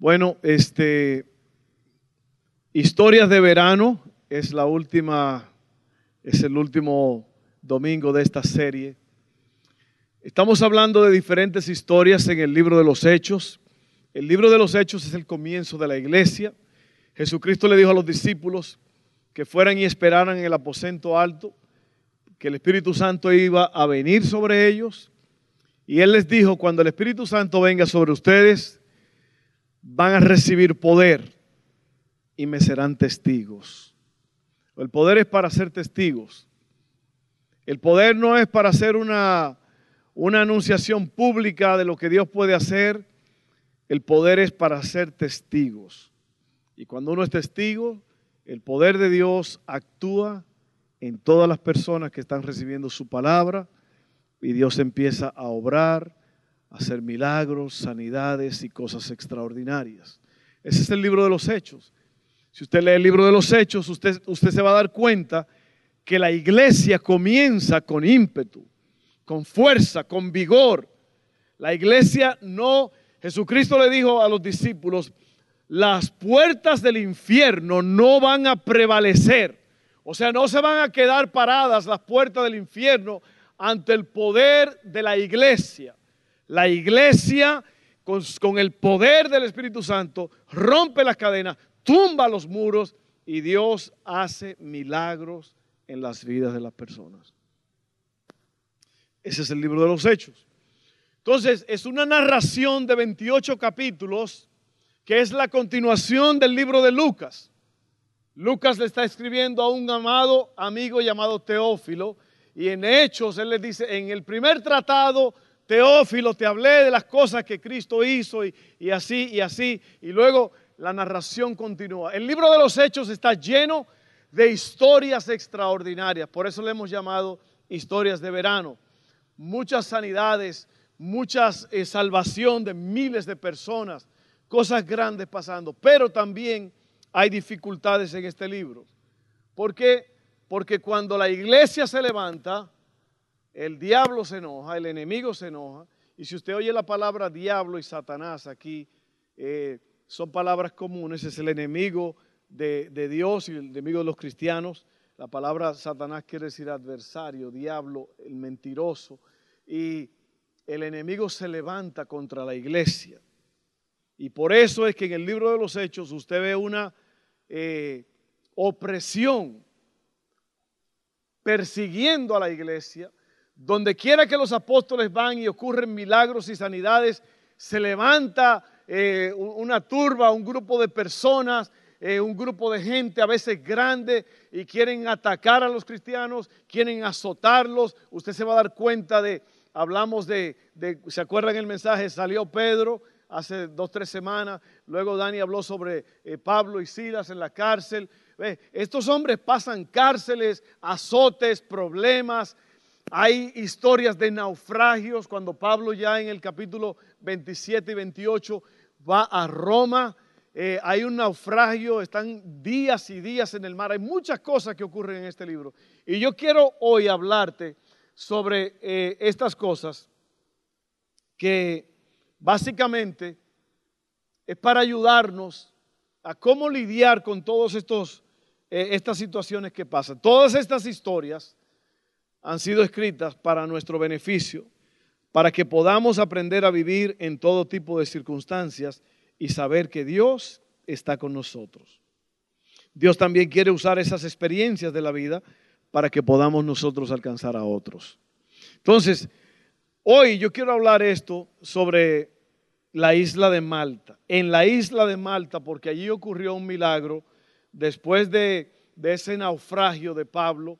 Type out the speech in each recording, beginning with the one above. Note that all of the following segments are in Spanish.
Bueno, este, historias de verano es la última, es el último domingo de esta serie. Estamos hablando de diferentes historias en el libro de los Hechos. El libro de los Hechos es el comienzo de la iglesia. Jesucristo le dijo a los discípulos que fueran y esperaran en el aposento alto, que el Espíritu Santo iba a venir sobre ellos. Y Él les dijo, cuando el Espíritu Santo venga sobre ustedes, van a recibir poder y me serán testigos. El poder es para ser testigos. El poder no es para hacer una, una anunciación pública de lo que Dios puede hacer. El poder es para ser testigos. Y cuando uno es testigo, el poder de Dios actúa en todas las personas que están recibiendo su palabra y Dios empieza a obrar hacer milagros, sanidades y cosas extraordinarias. Ese es el libro de los hechos. Si usted lee el libro de los hechos, usted, se va a dar cuenta que la iglesia comienza con ímpetu, con fuerza, con vigor. La iglesia no, Jesucristo le dijo a los discípulos, las puertas del infierno no van a prevalecer. O sea, no se van a quedar paradas las puertas del infierno ante el poder de la iglesia. La iglesia, con, el poder del Espíritu Santo, rompe las cadenas, tumba los muros y Dios hace milagros en las vidas de las personas. Ese es el libro de los Hechos. Entonces, es una narración de 28 capítulos que es la continuación del libro de Lucas. Lucas le está escribiendo a un amado amigo llamado Teófilo y en Hechos él le dice, en el primer tratado Teófilo, te hablé de las cosas que Cristo hizo y, así y así. Y luego la narración continúa. El libro de los Hechos está lleno de historias extraordinarias. Por eso le hemos llamado historias de verano. Muchas sanidades, muchas eh, salvación de miles de personas, cosas grandes pasando. Pero también hay dificultades en este libro. ¿Por qué? Porque cuando la iglesia se levanta, el diablo se enoja, el enemigo se enoja. Y si usted oye la palabra diablo y Satanás aquí, eh, son palabras comunes, es el enemigo de, Dios y el enemigo de los cristianos. La palabra Satanás quiere decir adversario, diablo, el mentiroso. Y el enemigo se levanta contra la iglesia. Y por eso es que en el libro de los Hechos usted ve una eh, opresión persiguiendo a la iglesia donde quiera que los apóstoles van y ocurren milagros y sanidades, se levanta eh, una turba, un grupo de personas, eh, un grupo de gente a veces grande y quieren atacar a los cristianos, quieren azotarlos. Usted se va a dar cuenta de, hablamos de, ¿se acuerdan el mensaje? Salió Pedro hace dos, tres semanas, luego Dani habló sobre eh, Pablo y Silas en la cárcel. Estos hombres pasan cárceles, azotes, problemas, hay historias de naufragios cuando Pablo ya en el capítulo 27 y 28 va a Roma. Eh, hay un naufragio, están días y días en el mar. Hay muchas cosas que ocurren en este libro. Y yo quiero hoy hablarte sobre eh, estas cosas que básicamente es para ayudarnos a cómo lidiar con todas eh, estas situaciones que pasan. Todas estas historias han sido escritas para nuestro beneficio, para que podamos aprender a vivir en todo tipo de circunstancias y saber que Dios está con nosotros. Dios también quiere usar esas experiencias de la vida para que podamos nosotros alcanzar a otros. Entonces, hoy yo quiero hablar esto sobre la isla de Malta. En la isla de Malta, porque allí ocurrió un milagro después de, de ese naufragio de Pablo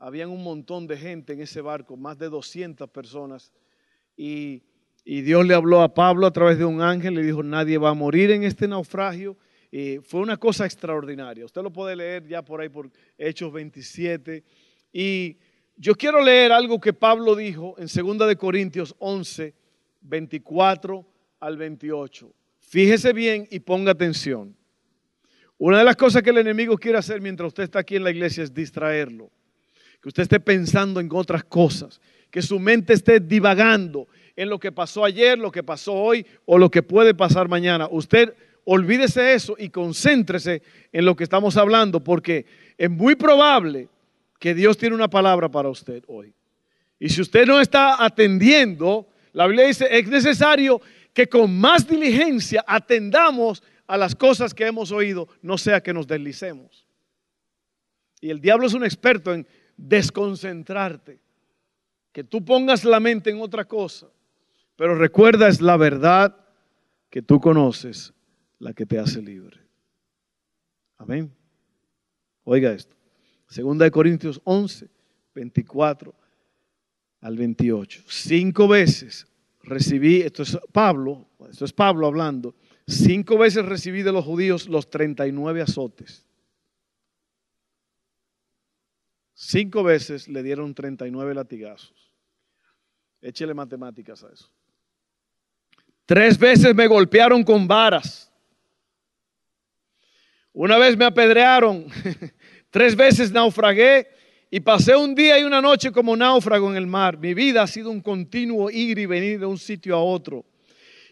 habían un montón de gente en ese barco, más de 200 personas. Y, Dios le habló a Pablo a través de un ángel, le dijo, nadie va a morir en este naufragio. Y fue una cosa extraordinaria. Usted lo puede leer ya por ahí por Hechos 27. Y yo quiero leer algo que Pablo dijo en 2 de Corintios 11, 24 al 28. Fíjese bien y ponga atención. Una de las cosas que el enemigo quiere hacer mientras usted está aquí en la iglesia es distraerlo que usted esté pensando en otras cosas, que su mente esté divagando en lo que pasó ayer, lo que pasó hoy o lo que puede pasar mañana. Usted, olvídese eso y concéntrese en lo que estamos hablando, porque es muy probable que Dios tiene una palabra para usted hoy. Y si usted no está atendiendo, la Biblia dice, es necesario que con más diligencia atendamos a las cosas que hemos oído, no sea que nos deslicemos. Y el diablo es un experto en desconcentrarte, que tú pongas la mente en otra cosa, pero recuerda es la verdad que tú conoces la que te hace libre. Amén. Oiga esto. Segunda de Corintios 11, 24 al 28. Cinco veces recibí, esto es Pablo, esto es Pablo hablando, cinco veces recibí de los judíos los 39 azotes. Cinco veces le dieron 39 latigazos. Échele matemáticas a eso. Tres veces me golpearon con varas. Una vez me apedrearon. Tres veces naufragué y pasé un día y una noche como náufrago en el mar. Mi vida ha sido un continuo ir y venir de un sitio a otro.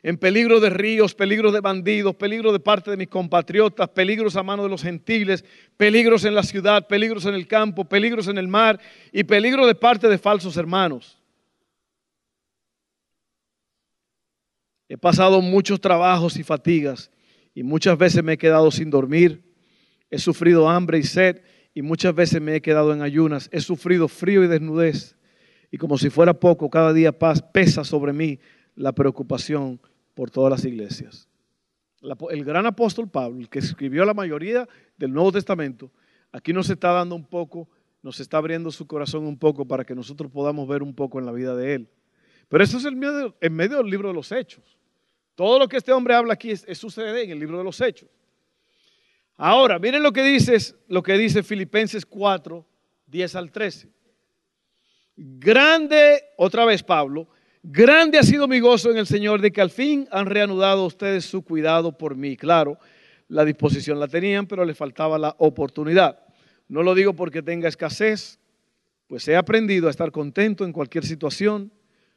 En peligro de ríos, peligro de bandidos, peligro de parte de mis compatriotas, peligros a mano de los gentiles, peligros en la ciudad, peligros en el campo, peligros en el mar y peligro de parte de falsos hermanos. He pasado muchos trabajos y fatigas y muchas veces me he quedado sin dormir. He sufrido hambre y sed y muchas veces me he quedado en ayunas, he sufrido frío y desnudez, y como si fuera poco, cada día paz, pesa sobre mí la preocupación por todas las iglesias. El gran apóstol Pablo, el que escribió la mayoría del Nuevo Testamento, aquí nos está dando un poco, nos está abriendo su corazón un poco para que nosotros podamos ver un poco en la vida de él. Pero eso es en medio, en medio del libro de los Hechos. Todo lo que este hombre habla aquí es, sucede en el libro de los Hechos. Ahora, miren lo que dice, lo que dice Filipenses 4, 10 al 13. Grande, otra vez Pablo, grande ha sido mi gozo en el Señor de que al fin han reanudado ustedes su cuidado por mí. Claro, la disposición la tenían, pero les faltaba la oportunidad. No lo digo porque tenga escasez, pues he aprendido a estar contento en cualquier situación,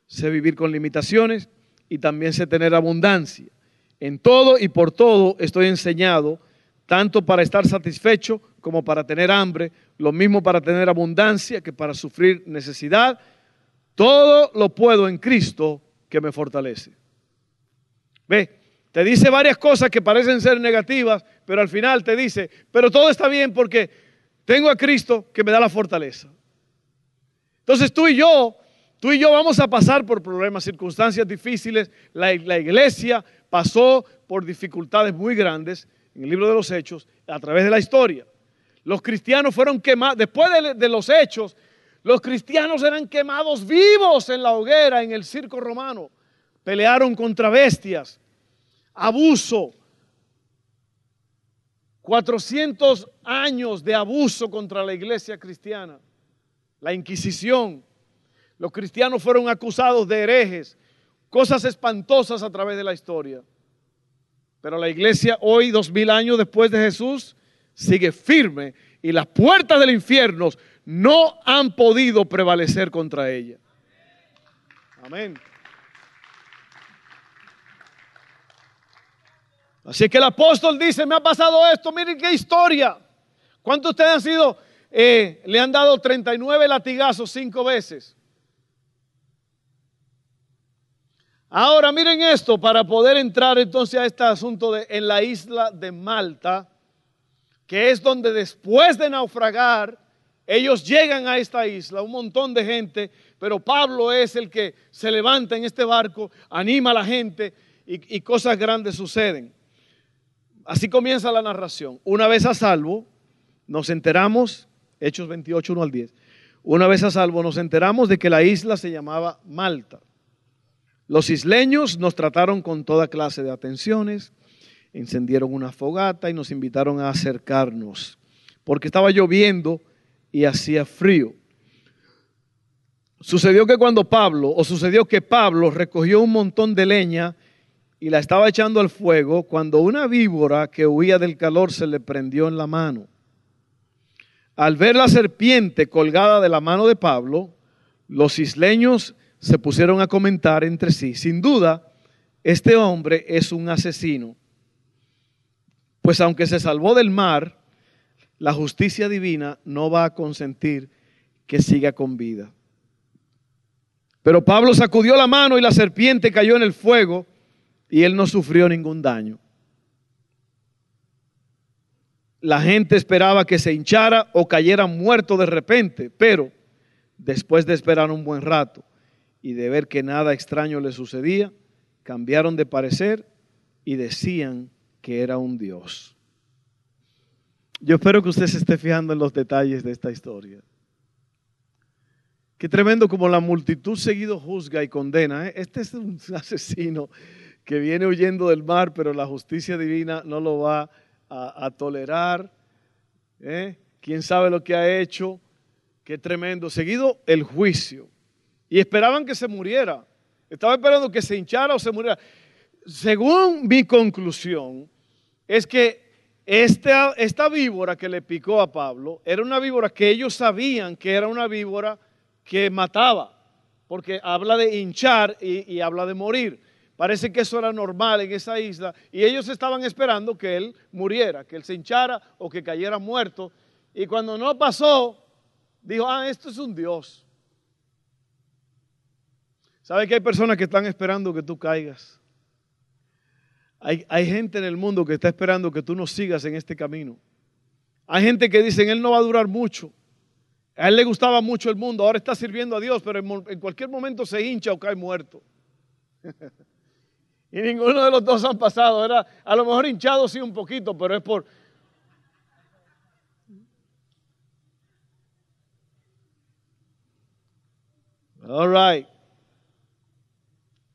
sé vivir con limitaciones y también sé tener abundancia. En todo y por todo estoy enseñado tanto para estar satisfecho como para tener hambre, lo mismo para tener abundancia que para sufrir necesidad. Todo lo puedo en Cristo que me fortalece. Ve, te dice varias cosas que parecen ser negativas, pero al final te dice, pero todo está bien porque tengo a Cristo que me da la fortaleza. Entonces tú y yo, tú y yo vamos a pasar por problemas, circunstancias difíciles. La, iglesia pasó por dificultades muy grandes en el libro de los Hechos, a través de la historia. Los cristianos fueron quemados, después de, los Hechos, los cristianos eran quemados vivos en la hoguera, en el circo romano. Pelearon contra bestias, abuso, 400 años de abuso contra la iglesia cristiana, la Inquisición. Los cristianos fueron acusados de herejes, cosas espantosas a través de la historia. Pero la iglesia hoy, dos mil años después de Jesús, sigue firme y las puertas del infierno no han podido prevalecer contra ella. Amén. Así que el apóstol dice, me ha pasado esto, miren qué historia. ¿Cuántos de ustedes han sido, eh, le han dado 39 latigazos cinco veces? Ahora miren esto, para poder entrar entonces a este asunto de en la isla de Malta, que es donde después de naufragar, ellos llegan a esta isla, un montón de gente, pero Pablo es el que se levanta en este barco, anima a la gente y, cosas grandes suceden. Así comienza la narración. Una vez a salvo, nos enteramos, Hechos 28, 1 al 10, una vez a salvo nos enteramos de que la isla se llamaba Malta. Los isleños nos trataron con toda clase de atenciones, encendieron una fogata y nos invitaron a acercarnos, porque estaba lloviendo y hacía frío. Sucedió que cuando Pablo, o sucedió que Pablo recogió un montón de leña y la estaba echando al fuego, cuando una víbora que huía del calor se le prendió en la mano. Al ver la serpiente colgada de la mano de Pablo, los isleños se pusieron a comentar entre sí, sin duda, este hombre es un asesino. Pues aunque se salvó del mar, la justicia divina no va a consentir que siga con vida. Pero Pablo sacudió la mano y la serpiente cayó en el fuego y él no sufrió ningún daño. La gente esperaba que se hinchara o cayera muerto de repente, pero después de esperar un buen rato y de ver que nada extraño le sucedía, cambiaron de parecer y decían que era un Dios. Yo espero que usted se esté fijando en los detalles de esta historia. Qué tremendo como la multitud seguido juzga y condena. ¿eh? Este es un asesino que viene huyendo del mar, pero la justicia divina no lo va a, tolerar. ¿eh? ¿Quién sabe lo que ha hecho? Qué tremendo. Seguido el juicio. Y esperaban que se muriera. Estaba esperando que se hinchara o se muriera. Según mi conclusión, es que esta, víbora que le picó a Pablo era una víbora que ellos sabían que era una víbora que mataba, porque habla de hinchar y, habla de morir. Parece que eso era normal en esa isla y ellos estaban esperando que él muriera, que él se hinchara o que cayera muerto. Y cuando no pasó, dijo, ah, esto es un Dios. ¿Sabe que hay personas que están esperando que tú caigas? Hay, hay, gente en el mundo que está esperando que tú no sigas en este camino. Hay gente que dice, él no va a durar mucho. A él le gustaba mucho el mundo, ahora está sirviendo a Dios, pero en cualquier momento se hincha o cae muerto. y ninguno de los dos han pasado. Era a lo mejor hinchado sí un poquito, pero es por... All right.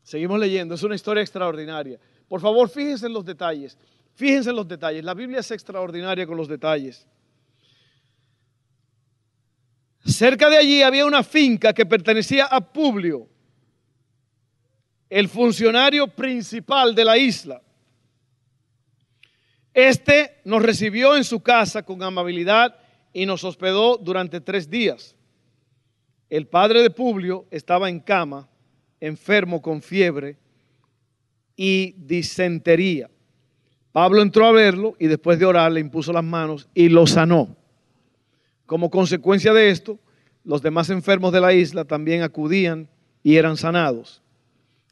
Seguimos leyendo, es una historia extraordinaria. Por favor, fíjense en los detalles. Fíjense en los detalles. La Biblia es extraordinaria con los detalles. Cerca de allí había una finca que pertenecía a Publio, el funcionario principal de la isla. Este nos recibió en su casa con amabilidad y nos hospedó durante tres días. El padre de Publio estaba en cama, enfermo con fiebre y disentería. Pablo entró a verlo y después de orar le impuso las manos y lo sanó. Como consecuencia de esto, los demás enfermos de la isla también acudían y eran sanados.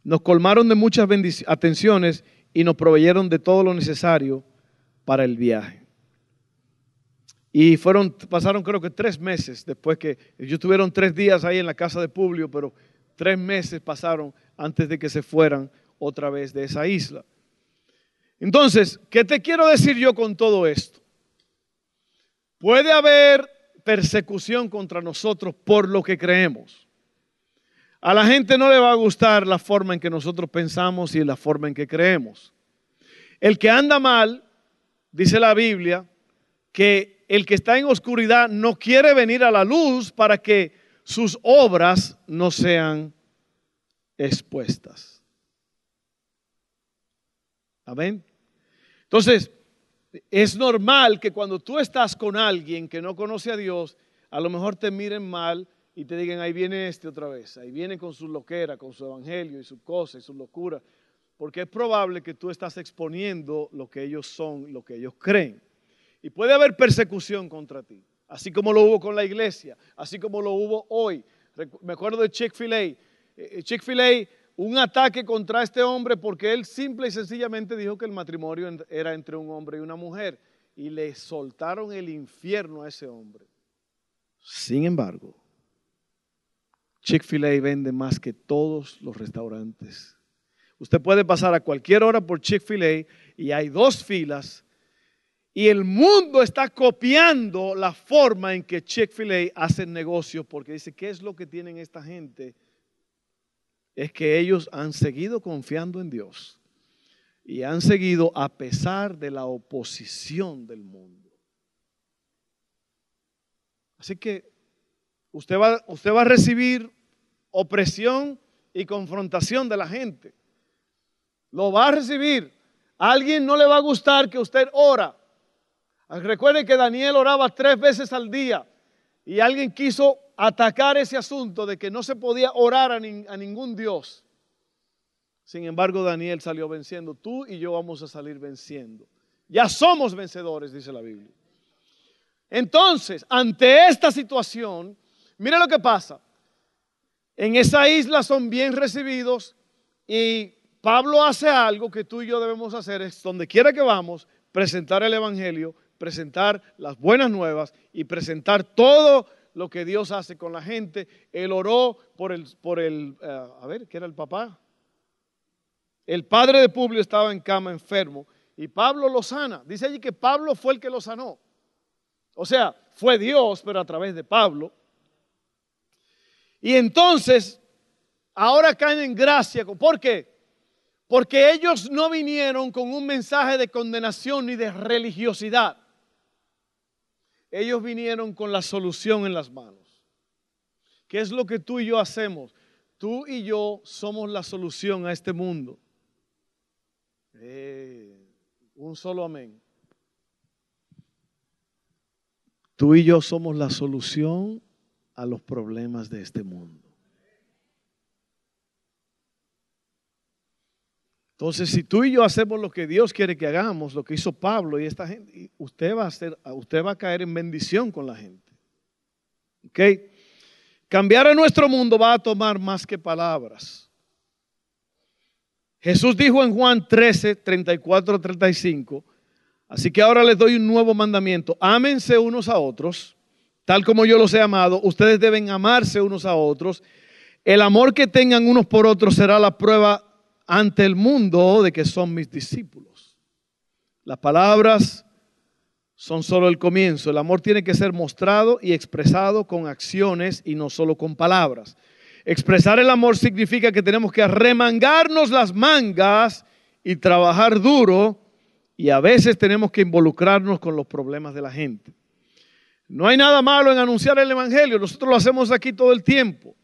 Nos colmaron de muchas atenciones y nos proveyeron de todo lo necesario para el viaje. Y fueron, pasaron creo que tres meses después que ellos estuvieron tres días ahí en la casa de Publio, pero tres meses pasaron antes de que se fueran otra vez de esa isla. Entonces, ¿qué te quiero decir yo con todo esto? Puede haber persecución contra nosotros por lo que creemos. A la gente no le va a gustar la forma en que nosotros pensamos y la forma en que creemos. El que anda mal, dice la Biblia, que el que está en oscuridad no quiere venir a la luz para que sus obras no sean expuestas. Amén. Entonces, es normal que cuando tú estás con alguien que no conoce a Dios, a lo mejor te miren mal y te digan, ahí viene este otra vez, ahí viene con su loquera, con su evangelio y su cosa y su locura, porque es probable que tú estás exponiendo lo que ellos son, lo que ellos creen. Y puede haber persecución contra ti, así como lo hubo con la iglesia, así como lo hubo hoy. Me acuerdo de Chick-fil-A. Eh, eh, Chick-fil-A un ataque contra este hombre porque él simple y sencillamente dijo que el matrimonio era entre un hombre y una mujer y le soltaron el infierno a ese hombre. Sin embargo, Chick-fil-A vende más que todos los restaurantes. Usted puede pasar a cualquier hora por Chick-fil-A y hay dos filas y el mundo está copiando la forma en que Chick-fil-A hace negocios porque dice, ¿qué es lo que tienen esta gente? Es que ellos han seguido confiando en Dios y han seguido a pesar de la oposición del mundo. Así que usted va, usted va a recibir opresión y confrontación de la gente. Lo va a recibir. Alguien no le va a gustar que usted ora. Recuerde que Daniel oraba tres veces al día y alguien quiso atacar ese asunto de que no se podía orar a, ningún Dios. Sin embargo, Daniel salió venciendo. Tú y yo vamos a salir venciendo. Ya somos vencedores, dice la Biblia. Entonces, ante esta situación, mire lo que pasa. En esa isla son bien recibidos y Pablo hace algo que tú y yo debemos hacer, es donde quiera que vamos, presentar el Evangelio, presentar las buenas nuevas y presentar todo lo que Dios hace con la gente. Él oró por el, por el eh, a ver, ¿qué era el papá? El padre de Publio estaba en cama enfermo y Pablo lo sana. Dice allí que Pablo fue el que lo sanó. O sea, fue Dios, pero a través de Pablo. Y entonces, ahora caen en gracia. ¿Por qué? Porque ellos no vinieron con un mensaje de condenación ni de religiosidad. Ellos vinieron con la solución en las manos. ¿Qué es lo que tú y yo hacemos? Tú y yo somos la solución a este mundo. Eh, un solo amén. Tú y yo somos la solución a los problemas de este mundo. Entonces, si tú y yo hacemos lo que Dios quiere que hagamos, lo que hizo Pablo y esta gente, usted va a usted va a caer en bendición con la gente. ¿Ok? Cambiar a nuestro mundo va a tomar más que palabras. Jesús dijo en Juan 13, 34, 35, así que ahora les doy un nuevo mandamiento, ámense unos a otros tal como yo los he amado, ustedes deben amarse unos a otros. El amor que tengan unos por otros será la prueba ante el mundo de que son mis discípulos. Las palabras son solo el comienzo. El amor tiene que ser mostrado y expresado con acciones y no solo con palabras. Expresar el amor significa que tenemos que remangarnos las mangas y trabajar duro y a veces tenemos que involucrarnos con los problemas de la gente. No hay nada malo en anunciar el Evangelio, nosotros lo hacemos aquí todo el tiempo,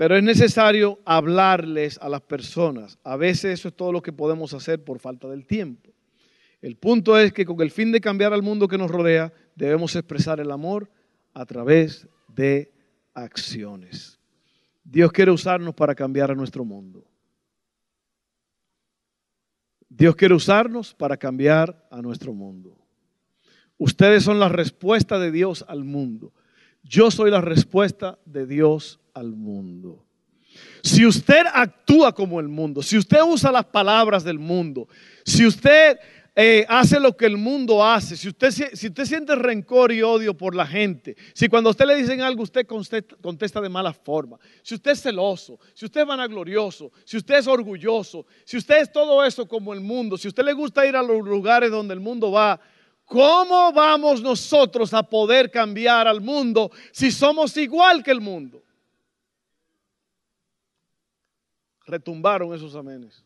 pero es necesario hablarles a las personas. A veces eso es todo lo que podemos hacer por falta del tiempo. El punto es que con el fin de cambiar al mundo que nos rodea, debemos expresar el amor a través de acciones. Dios quiere usarnos para cambiar a nuestro mundo. Dios quiere usarnos para cambiar a nuestro mundo. Ustedes son la respuesta de Dios al mundo. Yo soy la respuesta de Dios al mundo. Si usted actúa como el mundo, si usted usa las palabras del mundo, si usted eh, hace lo que el mundo hace, si usted, si usted siente rencor y odio por la gente, si cuando usted le dicen algo usted contesta, contesta de mala forma, si usted es celoso, si usted es vanaglorioso, si usted es orgulloso, si usted es todo eso como el mundo, si usted le gusta ir a los lugares donde el mundo va, ¿Cómo vamos nosotros a poder cambiar al mundo si somos igual que el mundo? Retumbaron esos amenes.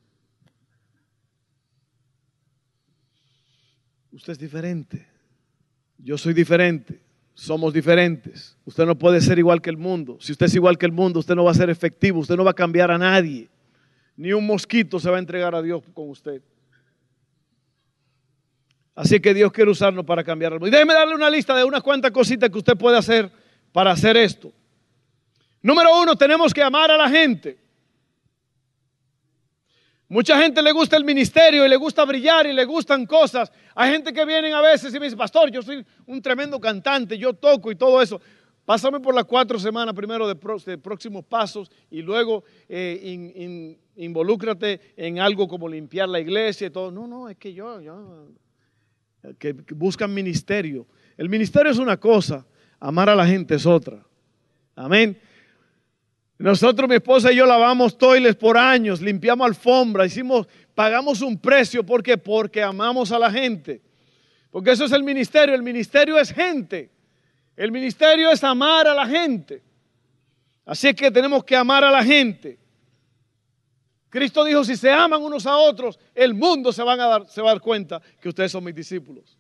Usted es diferente. Yo soy diferente. Somos diferentes. Usted no puede ser igual que el mundo. Si usted es igual que el mundo, usted no va a ser efectivo. Usted no va a cambiar a nadie. Ni un mosquito se va a entregar a Dios con usted. Así que Dios quiere usarnos para cambiarlo. Y déjeme darle una lista de unas cuantas cositas que usted puede hacer para hacer esto. Número uno, tenemos que amar a la gente. Mucha gente le gusta el ministerio y le gusta brillar y le gustan cosas. Hay gente que vienen a veces y me dice, pastor, yo soy un tremendo cantante, yo toco y todo eso. Pásame por las cuatro semanas primero de, próximos pasos y luego eh, involúcrate en algo como limpiar la iglesia y todo. No, no, es que yo, yo que, buscan ministerio. El ministerio es una cosa, amar a la gente es otra. Amén. Nosotros, mi esposa y yo lavamos toiles por años, limpiamos alfombra, hicimos, pagamos un precio. ¿Por qué? Porque amamos a la gente. Porque eso es el ministerio. El ministerio es gente. El ministerio es amar a la gente. Así es que tenemos que amar a la gente. Cristo dijo, si se aman unos a otros, el mundo se, a dar, se va a dar cuenta que ustedes son mis discípulos.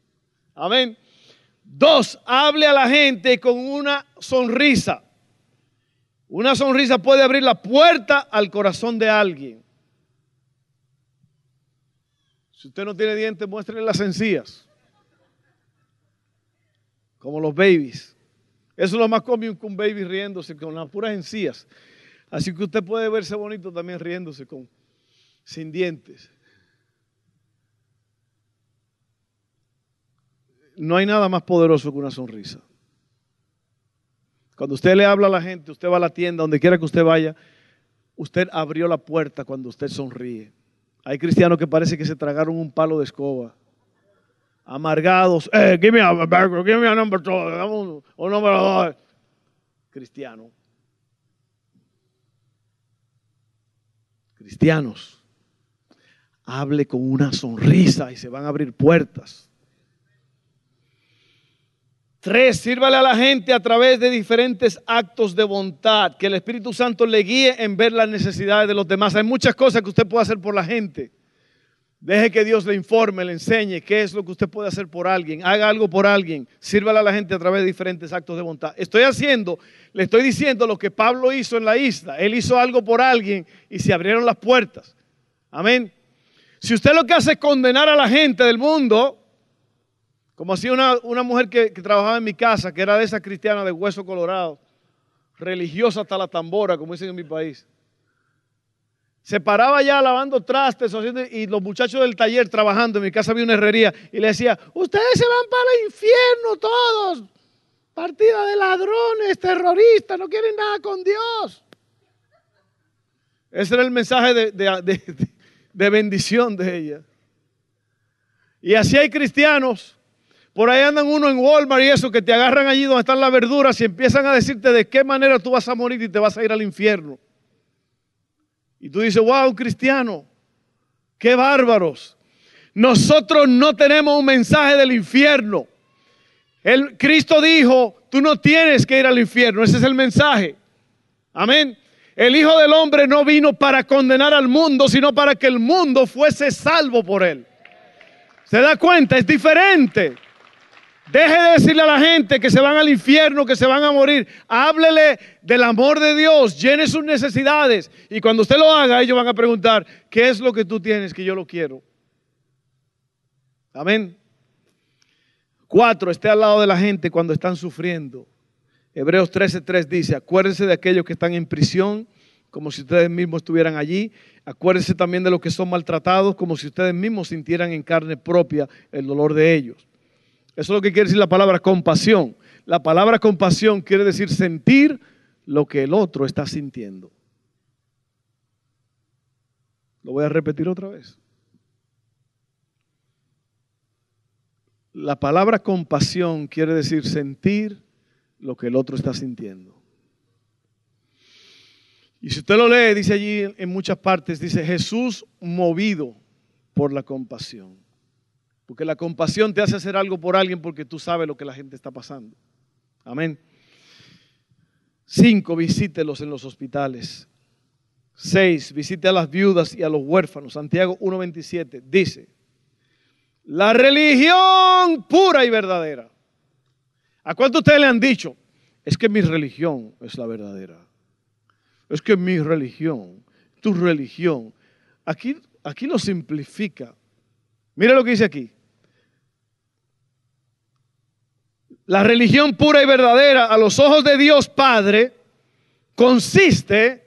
Amén. Dos, hable a la gente con una sonrisa. Una sonrisa puede abrir la puerta al corazón de alguien. Si usted no tiene dientes, muéstrele las encías. Como los babies. Eso es lo más cómico que un baby riéndose con las puras encías. Así que usted puede verse bonito también riéndose con sin dientes. no hay nada más poderoso que una sonrisa. Cuando usted le habla a la gente, usted va a la tienda, donde quiera que usted vaya, usted abrió la puerta cuando usted sonríe. Hay cristianos que parece que se tragaron un palo de escoba. Amargados. Eh, give me a burger, give me a number two, un, número dos. Cristiano. Cristianos. Hable con una sonrisa y se van a abrir puertas. Tres, sírvale a la gente a través de diferentes actos de bondad, que el Espíritu Santo le guíe en ver las necesidades de los demás. Hay muchas cosas que usted puede hacer por la gente. Deje que Dios le informe, le enseñe qué es lo que usted puede hacer por alguien. Haga algo por alguien. Sírvale a la gente a través de diferentes actos de bondad. Estoy haciendo, le estoy diciendo lo que Pablo hizo en la isla. Él hizo algo por alguien y se abrieron las puertas. Amén. Si usted lo que hace es condenar a la gente del mundo, como hacía una, una mujer que, trabajaba en mi casa, que era de esa cristiana de hueso colorado, religiosa hasta la tambora, como dicen en mi país. Se paraba ya lavando trastes y los muchachos del taller trabajando, en mi casa había una herrería, y le decía, ustedes se van para el infierno todos, partida de ladrones, terroristas, no quieren nada con Dios. Ese era el mensaje de bendición de ella. Y así hay cristianos por ahí andan uno en Walmart y eso, que te agarran allí donde están las verduras y empiezan a decirte de qué manera tú vas a morir y te vas a ir al infierno. Y tú dices, wow, cristiano, qué bárbaros. Nosotros no tenemos un mensaje del infierno. El Cristo dijo, tú no tienes que ir al infierno. Ese es el mensaje. Amén. El Hijo del Hombre no vino para condenar al mundo, sino para que el mundo fuese salvo por él. ¿Se da cuenta? Es diferente. Deje de decirle a la gente que se van al infierno, que se van a morir. Háblele del amor de Dios, llene sus necesidades. Y cuando usted lo haga, ellos van a preguntar, ¿qué es lo que tú tienes que yo lo quiero? Amén. Cuatro, esté al lado de la gente cuando están sufriendo. Hebreos 13:3 dice, acuérdense de aquellos que están en prisión, como si ustedes mismos estuvieran allí. Acuérdense también de los que son maltratados, como si ustedes mismos sintieran en carne propia el dolor de ellos. Eso es lo que quiere decir la palabra compasión. La palabra compasión quiere decir sentir lo que el otro está sintiendo. Lo voy a repetir otra vez. La palabra compasión quiere decir sentir lo que el otro está sintiendo. Y si usted lo lee, dice allí en muchas partes, dice Jesús movido por la compasión. Porque la compasión te hace hacer algo por alguien porque tú sabes lo que la gente está pasando. Amén. Cinco, visítelos en los hospitales. Seis, visite a las viudas y a los huérfanos. Santiago 1.27 dice, la religión pura y verdadera. ¿A cuánto ustedes le han dicho? Es que mi religión es la verdadera. Es que mi religión, tu religión. Aquí, aquí lo simplifica. Mira lo que dice aquí. La religión pura y verdadera a los ojos de Dios Padre consiste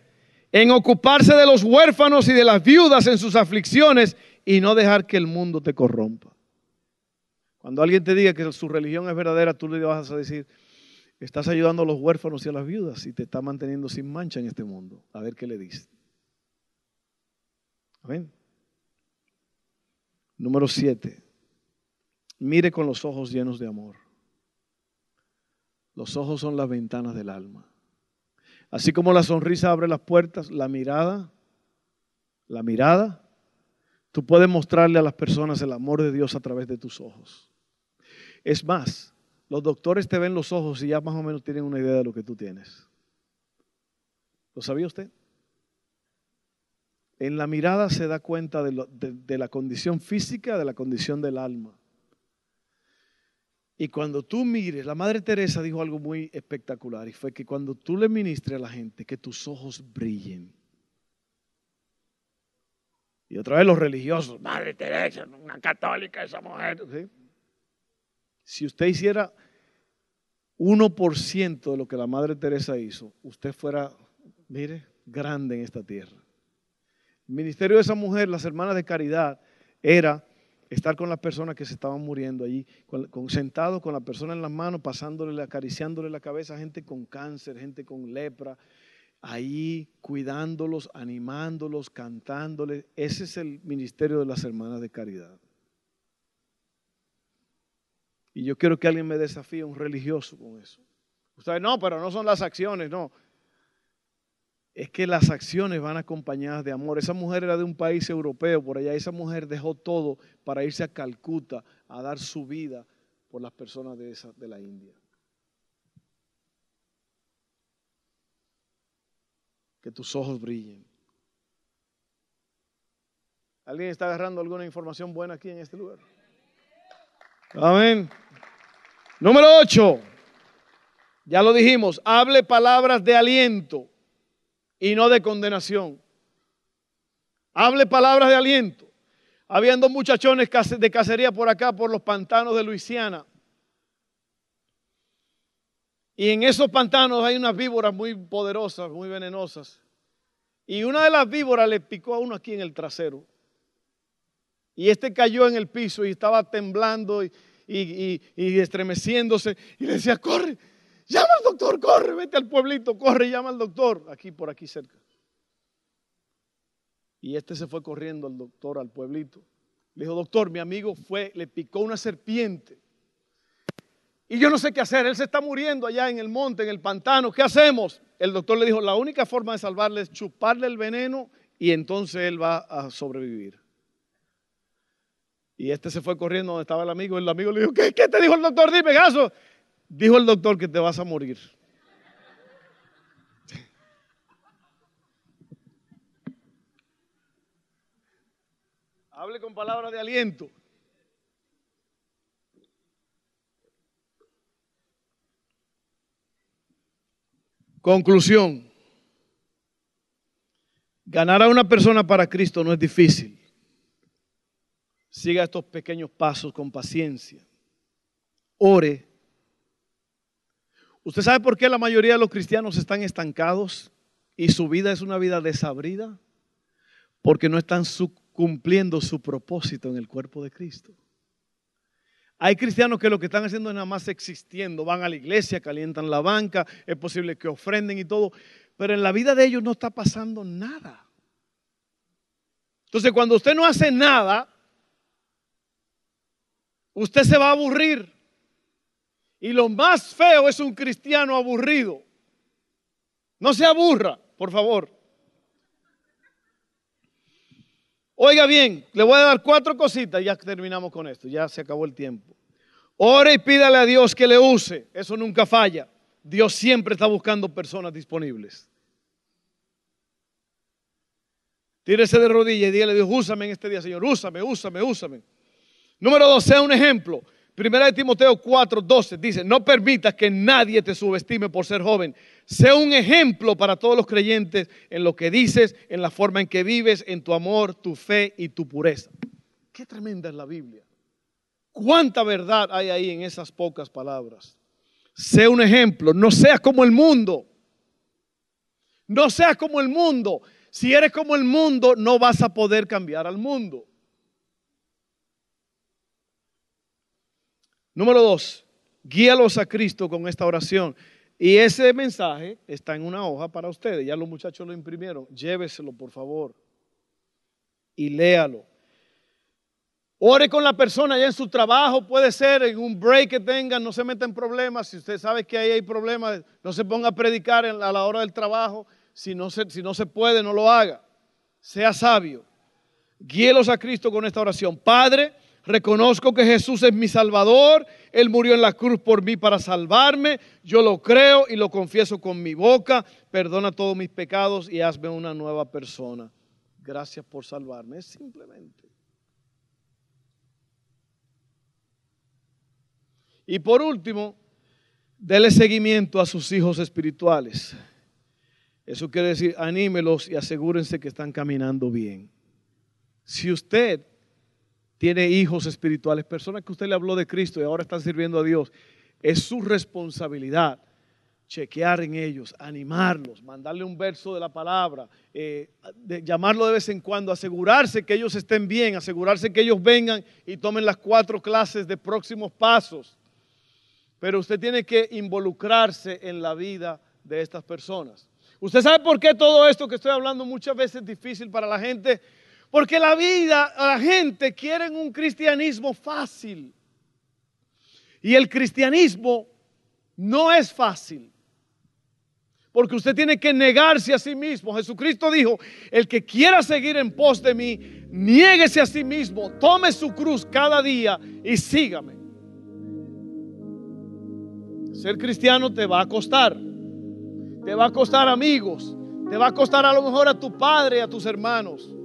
en ocuparse de los huérfanos y de las viudas en sus aflicciones y no dejar que el mundo te corrompa. Cuando alguien te diga que su religión es verdadera, tú le vas a decir, estás ayudando a los huérfanos y a las viudas y te está manteniendo sin mancha en este mundo. A ver qué le dice. Amén. Número siete. Mire con los ojos llenos de amor. Los ojos son las ventanas del alma. Así como la sonrisa abre las puertas, la mirada, la mirada, tú puedes mostrarle a las personas el amor de Dios a través de tus ojos. Es más, los doctores te ven los ojos y ya más o menos tienen una idea de lo que tú tienes. ¿Lo sabía usted? En la mirada se da cuenta de, la condición física, de la condición del alma. Y cuando tú mires, la Madre Teresa dijo algo muy espectacular y fue que cuando tú le ministres a la gente, que tus ojos brillen. Y otra vez los religiosos, Madre Teresa, una católica esa mujer. Si usted hiciera 1% de lo que la Madre Teresa hizo, usted fuera, mire, grande en esta tierra. El ministerio de esa mujer, las hermanas de caridad, era estar con las personas que se estaban muriendo allí, con, sentado con la persona en las manos, pasándole, acariciándole la cabeza gente con cáncer, gente con lepra, ahí cuidándolos, animándolos, cantándoles. Ese es el ministerio de las hermanas de caridad. Y yo quiero que alguien me desafíe, un religioso, con eso. Ustedes, no, pero no son las acciones, no. Es que las acciones van acompañadas de amor. Esa mujer era de un país europeo por allá. Esa mujer dejó todo para irse a Calcuta a dar su vida por las personas de, esa, de la India. Que tus ojos brillen. ¿Alguien está agarrando alguna información buena aquí en este lugar? Amén. Número 8. Ya lo dijimos, hable palabras de aliento y no de condenación. Hable palabras de aliento. Habían dos muchachones de cacería por acá, por los pantanos de Luisiana. Y en esos pantanos hay unas víboras muy poderosas, muy venenosas. Y una de las víboras le picó a uno aquí en el trasero. Y este cayó en el piso y estaba temblando y, y, estremeciéndose. Y le decía, corre, llama al doctor, corre, vete al pueblito, corre, llama al doctor, aquí por aquí cerca. Y este se fue corriendo al doctor, al pueblito. Le dijo, doctor, mi amigo fue, le picó una serpiente. Y yo no sé qué hacer, él se está muriendo allá en el monte, en el pantano, ¿qué hacemos? El doctor le dijo, la única forma de salvarle es chuparle el veneno y entonces él va a sobrevivir. Y este se fue corriendo donde estaba el amigo. El amigo le dijo, ¿qué, te dijo el doctor? Dime, gaso. Dijo el doctor que te vas a morir. Hable con palabras de aliento. Conclusión. Ganar a una persona para Cristo no es difícil. Siga estos pequeños pasos con paciencia. Ore. ¿Usted sabe por qué la mayoría de los cristianos están estancados y su vida es una vida desabrida? Porque no están cumpliendo su propósito en el cuerpo de Cristo. Hay cristianos que lo que están haciendo es nada más existiendo, van a la iglesia, calientan la banca, es posible que ofrenden y todo, pero en la vida de ellos no está pasando nada. Entonces, cuando usted no hace nada, usted se va a aburrir. Y lo más feo es un cristiano aburrido. No se aburra, por favor. Oiga bien, le voy a dar cuatro cositas, ya terminamos con esto, ya se acabó el tiempo. Ore y pídale a Dios que le use, eso nunca falla. Dios siempre está buscando personas disponibles. Tírese de rodillas y dígale, Dios, úsame en este día, Señor, úsame, úsame, úsame. Número dos, sea un ejemplo. Primera de Timoteo 4, 12 dice, no permitas que nadie te subestime por ser joven. Sea un ejemplo para todos los creyentes en lo que dices, en la forma en que vives, en tu amor, tu fe y tu pureza. Qué tremenda es la Biblia. Cuánta verdad hay ahí en esas pocas palabras. Sea un ejemplo, no seas como el mundo. No seas como el mundo. Si eres como el mundo, no vas a poder cambiar al mundo. Número dos, guíalos a Cristo con esta oración. Y ese mensaje está en una hoja para ustedes. Ya los muchachos lo imprimieron. Lléveselo, por favor. Y léalo. Ore con la persona allá en su trabajo, puede ser en un break que tengan, no se meta en problemas. Si usted sabe que ahí hay problemas, no se ponga a predicar a la hora del trabajo. Si no se, si no se puede, no lo haga. Sea sabio. Guíelos a Cristo con esta oración. Padre, Reconozco que Jesús es mi Salvador. Él murió en la cruz por mí para salvarme. Yo lo creo y lo confieso con mi boca. Perdona todos mis pecados y hazme una nueva persona. Gracias por salvarme. Es simplemente. Y por último, dele seguimiento a sus hijos espirituales. Eso quiere decir, anímelos y asegúrense que están caminando bien. Si usted tiene hijos espirituales, personas que usted le habló de Cristo y ahora están sirviendo a Dios, es su responsabilidad chequear en ellos, animarlos, mandarle un verso de la palabra, eh, llamarlo de vez en cuando, asegurarse que ellos estén bien, asegurarse que ellos vengan y tomen las cuatro clases de próximos pasos. Pero usted tiene que involucrarse en la vida de estas personas. ¿Usted sabe por qué todo esto que estoy hablando muchas veces es difícil para la gente? Porque la vida, la gente quiere un cristianismo fácil. Y el cristianismo no es fácil. Porque usted tiene que negarse a sí mismo. Jesucristo dijo, el que quiera seguir en pos de mí, niéguese a sí mismo, tome su cruz cada día y sígame. Ser cristiano te va a costar. Te va a costar amigos. Te va a costar a lo mejor a tu padre, a tus hermanos.